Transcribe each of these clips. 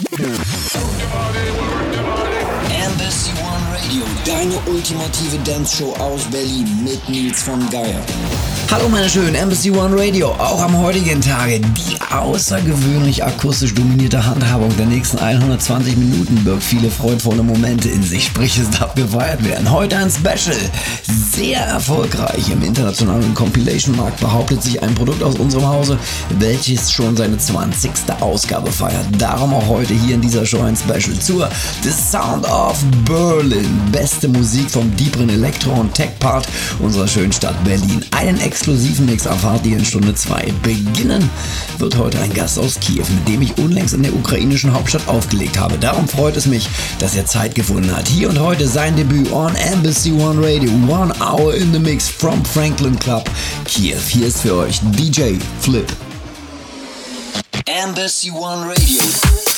Yeah. Ultimative Dance-Show aus Berlin mit Nils von Geier. Hallo meine schönen Embassy One Radio, auch am heutigen Tage die außergewöhnlich akustisch dominierte Handhabung der nächsten 120 Minuten birgt viele freudvolle Momente in sich, sprich es darf gefeiert werden. Heute ein Special, sehr erfolgreich im internationalen Compilation-Markt behauptet sich ein Produkt aus unserem Hause, welches schon seine 20. Ausgabe feiert. Darum auch heute hier in dieser Show ein Special zur The Sound of Berlin. Beste Musik vom deeperen Elektro- und Tech-Part unserer schönen Stadt Berlin. Einen exklusiven Mix erfahrt ihr in Stunde 2. Beginnen wird heute ein Gast aus Kiew, mit dem ich unlängst in der ukrainischen Hauptstadt aufgelegt habe. Darum freut es mich, dass er Zeit gefunden hat. Hier und heute sein Debüt on Embassy One Radio. One hour in the mix from Franklin Club, Kiew. Hier ist für euch DJ Flip. Embassy One Radio.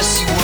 fantasy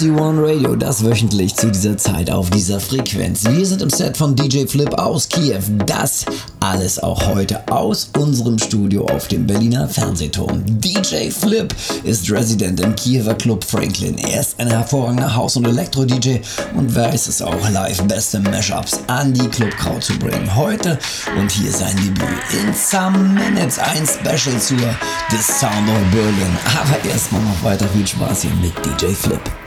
SC1 Radio, das wöchentlich zu dieser Zeit auf dieser Frequenz. Wir sind im Set von DJ Flip aus Kiew. Das alles auch heute aus unserem Studio auf dem Berliner Fernsehturm. DJ Flip ist Resident im Kiewer Club Franklin. Er ist ein hervorragender House- und Elektro-DJ und weiß es auch, live beste Mashups an die Clubkraut zu bringen. Heute und hier sein Debüt in Some Minutes, ein Special zur The Sound of Berlin. Aber erstmal noch weiter viel Spaß hier mit DJ Flip.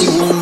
MSC1 Radio.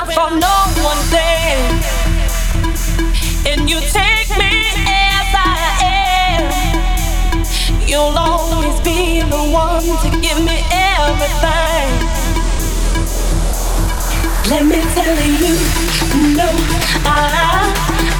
I thought no one there, and you take me as I am. You'll always be the one to give me everything. Let me tell you, no, I.